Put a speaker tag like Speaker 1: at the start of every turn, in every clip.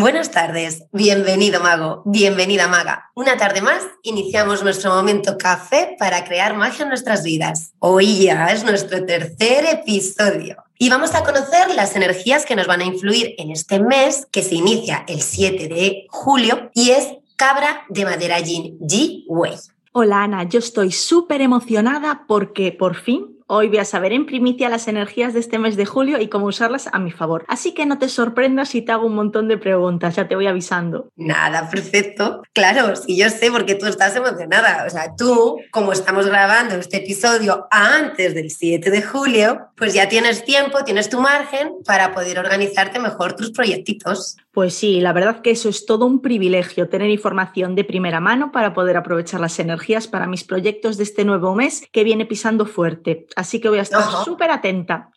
Speaker 1: Buenas tardes, bienvenido mago, bienvenida maga. Una tarde más iniciamos nuestro momento café para crear magia en nuestras vidas. Hoy ya es nuestro tercer episodio y vamos a conocer las energías que nos van a influir en este mes que se inicia el 7 de julio y es Cabra de Madera Yin G-Way.
Speaker 2: Hola Ana, yo estoy súper emocionada porque por fin Hoy voy a saber en primicia las energías de este mes de julio y cómo usarlas a mi favor. Así que no te sorprendas si te hago un montón de preguntas, ya te voy avisando.
Speaker 1: Nada, perfecto. Claro, sí, yo sé porque tú estás emocionada. O sea, tú, como estamos grabando este episodio antes del 7 de julio, pues ya tienes tiempo, tienes tu margen para poder organizarte mejor tus proyectitos.
Speaker 2: Pues sí, la verdad que eso es todo un privilegio, tener información de primera mano para poder aprovechar las energías para mis proyectos de este nuevo mes que viene pisando fuerte. Así que voy a estar súper atenta.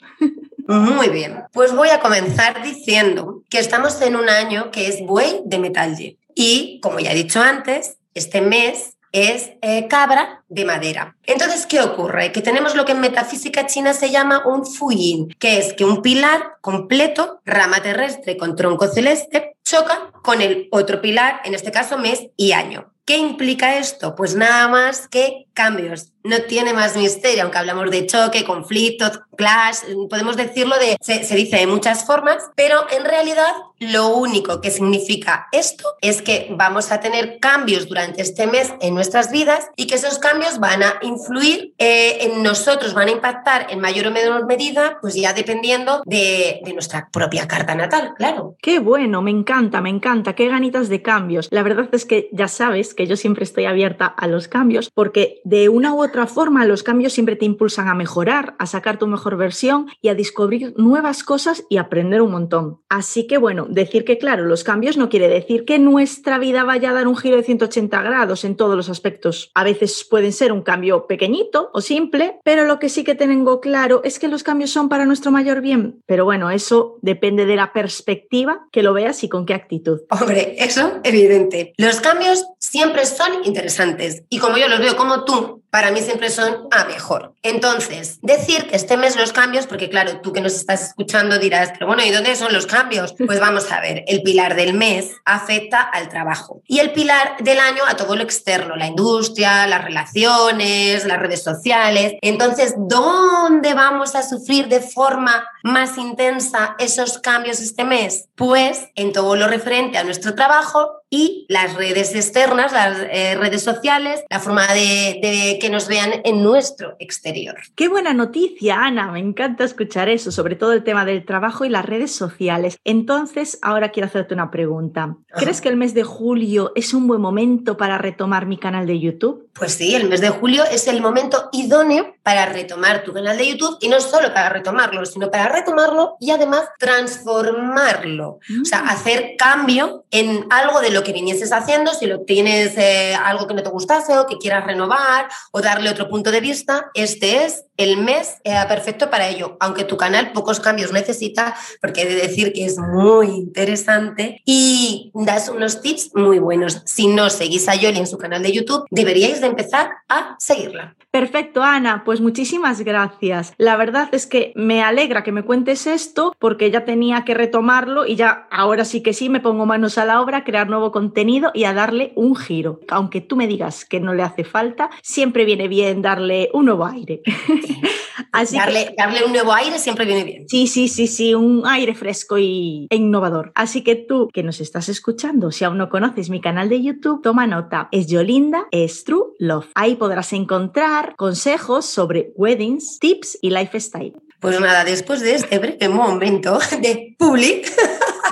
Speaker 1: Muy bien, pues voy a comenzar diciendo que estamos en un año que es buey de metal y, como ya he dicho antes, este mes es eh, cabra de madera. Entonces, ¿qué ocurre? Que tenemos lo que en metafísica china se llama un fuyin, que es que un pilar completo, rama terrestre con tronco celeste, choca con el otro pilar, en este caso mes y año. ¿Qué implica esto? Pues nada más que cambios. No tiene más misterio, aunque hablamos de choque, conflicto, clash, podemos decirlo de, se, dice de muchas formas, pero en realidad lo único que significa esto es que vamos a tener cambios durante este mes en nuestras vidas y que esos cambios van a influir eh, en nosotros, van a impactar en mayor o menor medida, pues ya dependiendo de, de nuestra propia carta natal, claro.
Speaker 2: Qué bueno, me encanta, me encanta, qué ganitas de cambios. La verdad es que ya sabes que yo siempre estoy abierta a los cambios porque de una u forma los cambios siempre te impulsan a mejorar, a sacar tu mejor versión y a descubrir nuevas cosas y aprender un montón. Así que bueno, decir que claro, los cambios no quiere decir que nuestra vida vaya a dar un giro de 180 grados en todos los aspectos. A veces pueden ser un cambio pequeñito o simple, pero lo que sí que tengo claro es que los cambios son para nuestro mayor bien. Pero bueno, eso depende de la perspectiva que lo veas y con qué actitud.
Speaker 1: Hombre, eso evidente. Los cambios siempre son interesantes y como yo los veo como tú para mí siempre son a mejor. Entonces, decir que este mes los cambios, porque claro, tú que nos estás escuchando dirás, pero bueno, ¿y dónde son los cambios? Pues vamos a ver, el pilar del mes afecta al trabajo y el pilar del año a todo lo externo, la industria, las relaciones, las redes sociales. Entonces, ¿dónde vamos a sufrir de forma más intensa esos cambios este mes? Pues en todo lo referente a nuestro trabajo y las redes externas, las eh, redes sociales, la forma de, de, que nos vean en nuestro exterior.
Speaker 2: Qué buena noticia, Ana. Me encanta escuchar eso, sobre todo el tema del trabajo y las redes sociales. Entonces, ahora quiero hacerte una pregunta. ¿Crees que el mes de julio es un buen momento para retomar mi canal de YouTube?
Speaker 1: Pues sí, el mes de julio es el momento idóneo para retomar tu canal de YouTube y no solo para retomarlo, sino para retomarlo y además transformarlo. O sea, mm. hacer cambio en algo de lo que vinieses haciendo, si lo tienes eh, algo que no te gustase o que quieras renovar o darle otro punto de vista, este es el mes eh, perfecto para ello. Aunque tu canal pocos cambios necesita, porque he de decir que es muy interesante y das unos tips muy buenos. Si no seguís a Yoli en su canal de YouTube, deberíais de empezar a seguirla.
Speaker 2: Perfecto, Ana. Pues muchísimas gracias. La verdad es que me alegra que me cuentes esto porque ya tenía que retomarlo y ya ahora sí que sí me pongo manos a la obra a crear nuevo contenido y a darle un giro. Aunque tú me digas que no le hace falta, siempre viene bien darle un nuevo aire.
Speaker 1: Así darle, darle un nuevo aire siempre viene bien.
Speaker 2: Sí, sí, sí, sí, un aire fresco y, e innovador. Así que tú que nos estás escuchando, si aún no conoces mi canal de YouTube, toma nota. Es Yolinda, es True Love. Ahí podrás encontrar consejos sobre weddings, tips y lifestyle.
Speaker 1: Pues nada, después de este breve momento de public,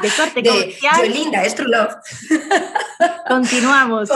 Speaker 2: de corte de
Speaker 1: Yolinda, es True Love.
Speaker 2: Continuamos.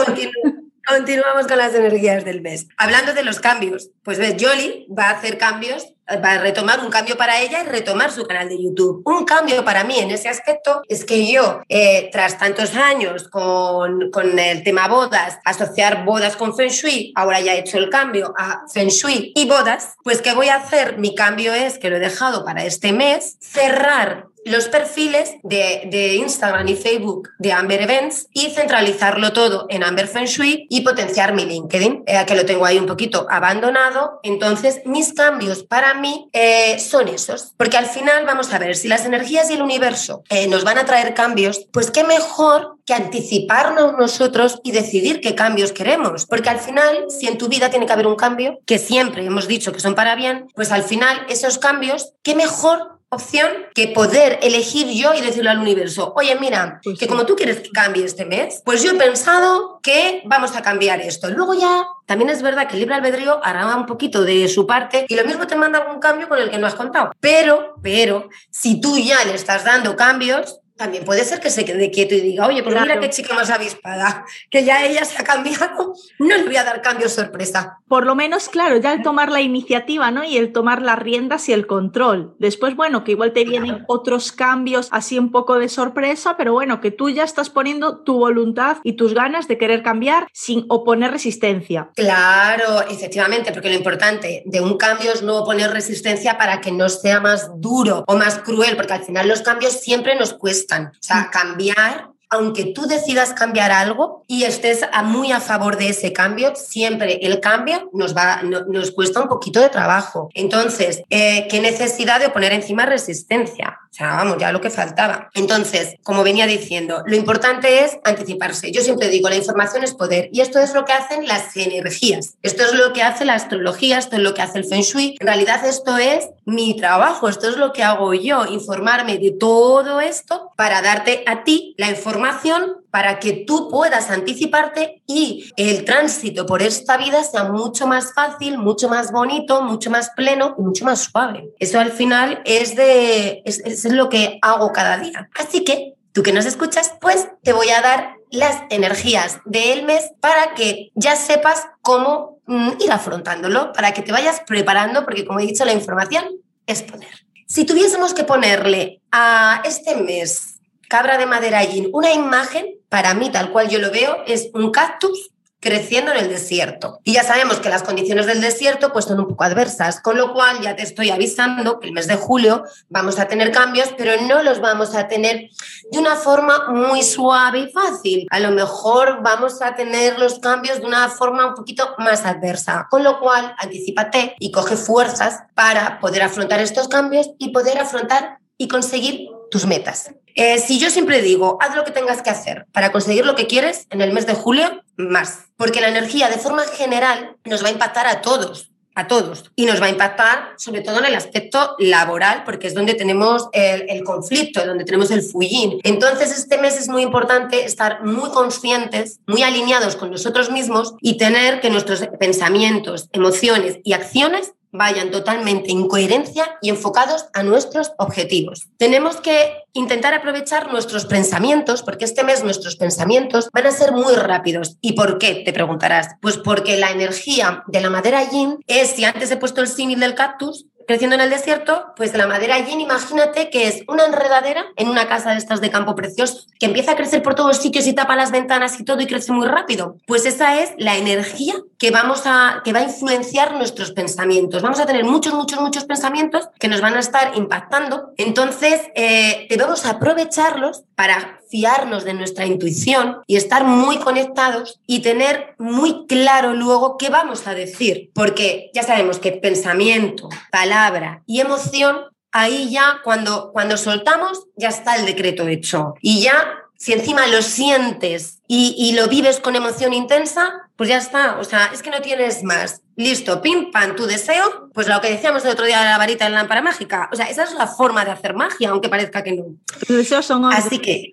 Speaker 1: Continuamos con las energías del mes. Hablando de los cambios, pues ves, Jolly va a hacer cambios va a retomar un cambio para ella y retomar su canal de YouTube. Un cambio para mí en ese aspecto es que yo, eh, tras tantos años con, con, el tema bodas, asociar bodas con Feng Shui, ahora ya he hecho el cambio a Feng Shui y bodas, pues ¿qué voy a hacer? Mi cambio es que lo he dejado para este mes, cerrar los perfiles de, Instagram y Facebook de Amber Events y centralizarlo todo en Amber Feng Shui y potenciar mi LinkedIn, eh, que lo tengo ahí un poquito abandonado. Entonces, mis cambios para mí eh, son esos, porque al final vamos a ver si las energías y el universo eh, nos van a traer cambios, pues qué mejor que anticiparnos nosotros y decidir qué cambios queremos, porque al final, si en tu vida tiene que haber un cambio, que siempre hemos dicho que son para bien, pues al final esos cambios, qué mejor opción que poder elegir yo y decirle al universo, oye, mira, pues que como tú quieres que cambie este mes, pues yo he pensado que vamos a cambiar esto. Luego ya, también es verdad que el libre albedrío hará un poquito de su parte y lo mismo te manda algún cambio con el que no has contado. Pero, pero, si tú ya le estás dando cambios, también puede ser que se quede quieto y diga, oye, pues mira qué chica más avispada, que ya ella se ha cambiado, no le voy a dar cambio sorpresa.
Speaker 2: Por lo menos, claro, ya el tomar la iniciativa, ¿no? Y el tomar las riendas y el control. Después, bueno, que igual te vienen otros cambios así un poco de sorpresa, pero bueno, que tú ya estás poniendo tu voluntad y tus ganas de querer cambiar sin oponer resistencia.
Speaker 1: Claro, efectivamente, porque lo importante de un cambio es no oponer resistencia para que no sea más duro o más cruel, porque al final los cambios siempre nos cuestan o sea, cambiar aunque tú decidas cambiar algo y estés muy a favor de ese cambio, siempre el cambio nos, va, nos cuesta un poquito de trabajo. Entonces, eh, ¿qué necesidad de poner encima resistencia? O sea, vamos, ya lo que faltaba. Entonces, como venía diciendo, lo importante es anticiparse. Yo siempre digo, la información es poder y esto es lo que hacen las energías. Esto es lo que hace la astrología, esto es lo que hace el feng shui. En realidad esto es mi trabajo, esto es lo que hago yo, informarme de todo esto para darte a ti la información para que tú puedas anticiparte y el tránsito por esta vida sea mucho más fácil, mucho más bonito, mucho más pleno y mucho más suave. Eso al final es, de, es, lo que hago cada día. Así que tú que nos escuchas, pues te voy a dar las energías del mes para que ya sepas cómo mm, ir afrontándolo, para que te vayas preparando, porque como he dicho, la información es poder. Si tuviésemos que ponerle a este mes cabra de madera allí, una imagen, para mí tal cual yo lo veo, es un cactus creciendo en el desierto. Y ya sabemos que las condiciones del desierto pues son un poco adversas, con lo cual ya te estoy avisando que el mes de julio vamos a tener cambios, pero no los vamos a tener de una forma muy suave y fácil. A lo mejor vamos a tener los cambios de una forma un poquito más adversa, con lo cual anticipate y coge fuerzas para poder afrontar estos cambios y poder afrontar y conseguir tus metas. Eh, si yo siempre digo, haz lo que tengas que hacer para conseguir lo que quieres en el mes de julio, más. Porque la energía de forma general nos va a impactar a todos, a todos. Y nos va a impactar sobre todo en el aspecto laboral, porque es donde tenemos el, el conflicto, donde tenemos el fullín. Entonces, este mes es muy importante estar muy conscientes, muy alineados con nosotros mismos y tener que nuestros pensamientos, emociones y acciones vayan totalmente en coherencia y enfocados a nuestros objetivos. Tenemos que intentar aprovechar nuestros pensamientos, porque este mes nuestros pensamientos van a ser muy rápidos. ¿Y por qué? Te preguntarás. Pues porque la energía de la madera yin es, si antes he puesto el símil del cactus, creciendo en el desierto, pues la madera yin, imagínate que es una enredadera en una casa de estas de campo precioso, que empieza a crecer por todos sitios y tapa las ventanas y todo y crece muy rápido. Pues esa es la energía que, vamos a, que va a influenciar nuestros pensamientos. Vamos a tener muchos, muchos, muchos pensamientos que nos van a estar impactando. Entonces, eh, debemos aprovecharlos para fiarnos de nuestra intuición y estar muy conectados y tener muy claro luego qué vamos a decir. Porque ya sabemos que pensamiento, palabra, y emoción, ahí ya cuando, cuando soltamos ya está el decreto hecho. Y ya, si encima lo sientes y, lo vives con emoción intensa, pues ya está. O sea, es que no tienes más. Listo, pim, pam, tu deseo, pues lo que decíamos el otro día de la varita en la lámpara mágica. O sea, esa es la forma de hacer magia, aunque parezca que no.
Speaker 2: Tus deseos son
Speaker 1: Así que,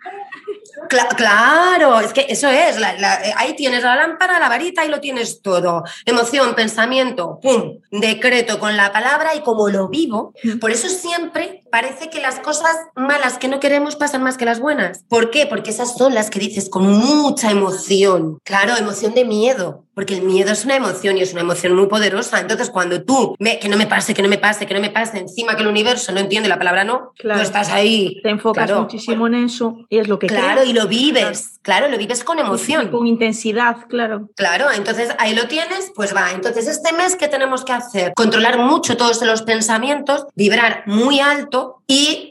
Speaker 1: claro, es que eso es, ahí tienes la lámpara, la varita y lo tienes todo. Emoción, pensamiento, pum, decreto con la palabra y como lo vivo, por eso siempre parece que las cosas malas que no queremos pasan más que las buenas. ¿Por qué? Porque esas son las que dices con mucha emoción. Claro, emoción de miedo, porque el miedo es una emoción y es una emoción muy poderosa. Entonces, cuando tú, me, que no me pase, que no me pase, que no me pase, encima que el universo no entiende la palabra no, tú estás ahí.
Speaker 2: Te enfocas muchísimo en eso y es lo que
Speaker 1: Claro, y lo vives, claro, lo vives con emoción.
Speaker 2: Con intensidad, claro.
Speaker 1: Claro, entonces ahí lo tienes, pues va. Entonces, este mes, ¿qué tenemos que hacer? Controlar mucho todos los pensamientos, vibrar muy alto y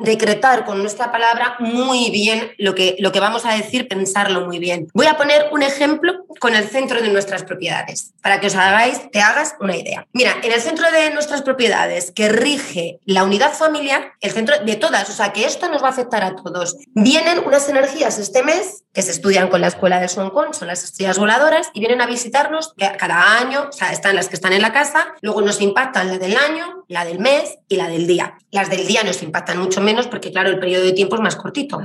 Speaker 1: decretar con nuestra palabra muy bien lo que, lo que vamos a decir, pensarlo muy bien. Voy a poner un ejemplo con el centro de nuestras propiedades, para que os hagáis, te hagas una idea. Mira, en el centro de nuestras propiedades que rige la unidad familiar, el centro de todas, o sea que esto nos va a afectar a todos, vienen unas energías este mes que se estudian con la escuela de Soncon, son las estrellas voladoras, y vienen a visitarnos cada año, o sea, están las que están en la casa, luego nos impactan la del año, la del mes y la del día. Las del día nos impactan mucho menos porque, claro, el periodo de tiempo es más cortito.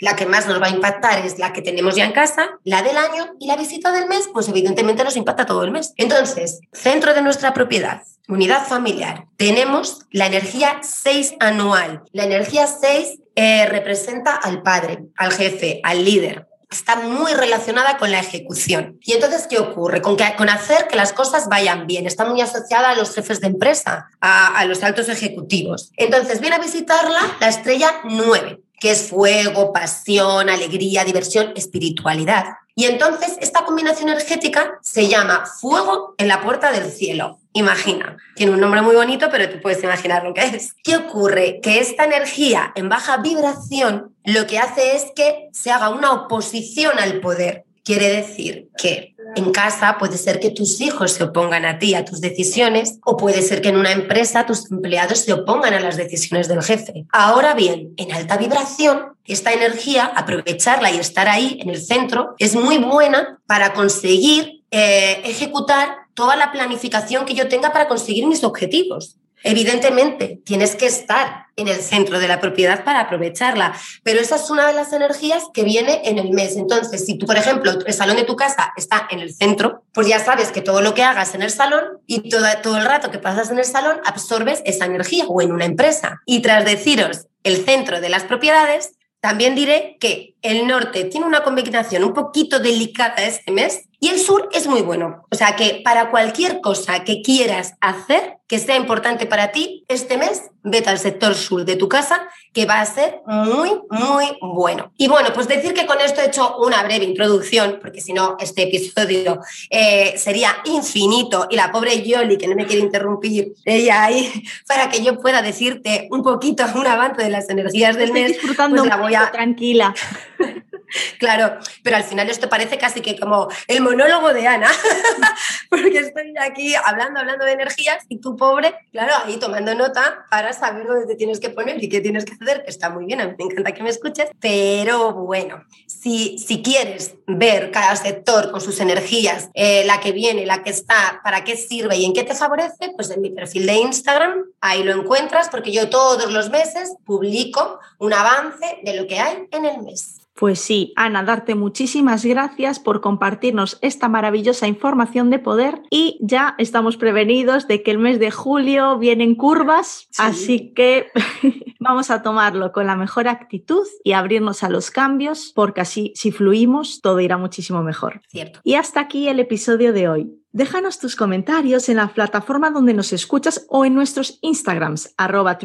Speaker 1: La que más nos va a impactar es la que tenemos ya en casa, la del año y la visita del mes, pues evidentemente nos impacta todo el mes. Entonces, centro de nuestra propiedad, unidad familiar, tenemos la energía 6 anual. La energía 6 eh, representa al padre, al jefe, al líder está muy relacionada con la ejecución. ¿Y entonces qué ocurre? Con, que, con hacer que las cosas vayan bien. Está muy asociada a los jefes de empresa, a, los altos ejecutivos. Entonces viene a visitarla la estrella 9, que es fuego, pasión, alegría, diversión, espiritualidad. Y entonces esta combinación energética se llama fuego en la puerta del cielo. Imagina, tiene un nombre muy bonito, pero tú puedes imaginar lo que es. ¿Qué ocurre? Que esta energía en baja vibración lo que hace es que se haga una oposición al poder. Quiere decir que en casa puede ser que tus hijos se opongan a ti, a tus decisiones, o puede ser que en una empresa tus empleados se opongan a las decisiones del jefe. Ahora bien, en alta vibración, esta energía, aprovecharla y estar ahí en el centro, es muy buena para conseguir eh, ejecutar toda la planificación que yo tenga para conseguir mis objetivos. Evidentemente, tienes que estar en el centro de la propiedad para aprovecharla, pero esa es una de las energías que viene en el mes. Entonces, si tú, por ejemplo, el salón de tu casa está en el centro, pues ya sabes que todo lo que hagas en el salón y todo, todo el rato que pasas en el salón absorbes esa energía o en una empresa. Y tras deciros el centro de las propiedades, también diré que el norte tiene una combinación un poquito delicada este mes y el sur es muy bueno. O sea que para cualquier cosa que quieras hacer que sea importante para ti, este mes vete al sector sur de tu casa, que va a ser muy, muy bueno. Y bueno, pues decir que con esto he hecho una breve introducción, porque si no, este episodio eh, sería infinito y la pobre Yoli, que no me quiere interrumpir, ella ahí, para que yo pueda decirte un poquito, un avance de las energías del mes,
Speaker 2: disfrutando pues la voy a... tranquila.
Speaker 1: Claro, pero al final esto parece casi que como el monólogo de Ana, porque estoy aquí hablando, hablando de energías y tú pobre, claro, ahí tomando nota para saber dónde te tienes que poner y qué tienes que hacer, que está muy bien, a mí me encanta que me escuches, pero bueno, si, si quieres ver cada sector con sus energías, eh, la que viene, la que está, para qué sirve y en qué te favorece, pues en mi perfil de Instagram, ahí lo encuentras, porque yo todos los meses publico un avance de lo que hay en el mes.
Speaker 2: Pues sí, Ana, darte muchísimas gracias por compartirnos esta maravillosa información de poder y ya estamos prevenidos de que el mes de julio vienen curvas, así que vamos a tomarlo con la mejor actitud y abrirnos a los cambios, porque así si fluimos todo irá muchísimo mejor.
Speaker 1: Cierto.
Speaker 2: Y hasta aquí el episodio de hoy. Déjanos tus comentarios en la plataforma donde nos escuchas o en nuestros Instagrams, arroba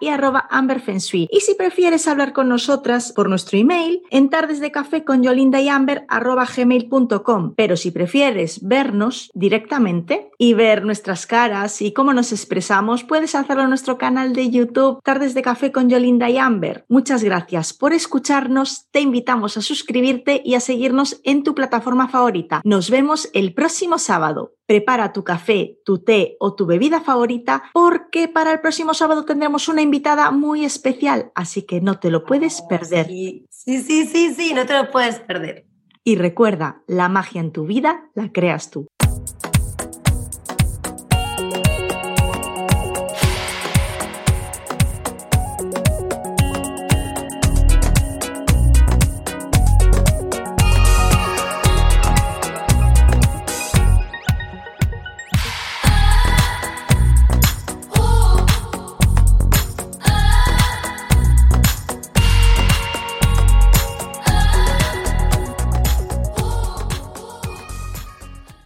Speaker 2: y arroba amberfensui. Y si prefieres hablar con nosotras por nuestro email, en tardes de café con Yolinda y Amber arroba gmail.com. Pero si prefieres vernos directamente y ver nuestras caras y cómo nos expresamos, puedes hacerlo en nuestro canal de YouTube Tardes de Café con Yolinda y Amber. Muchas gracias por escucharnos, te invitamos a suscribirte y a seguirnos en tu plataforma favorita. Nos vemos el próximo sábado prepara tu café, tu té o tu bebida favorita porque para el próximo sábado tendremos una invitada muy especial, así que no te lo puedes perder.
Speaker 1: Sí, sí, sí, sí, sí no te lo puedes perder.
Speaker 2: Y recuerda, la magia en tu vida la creas tú.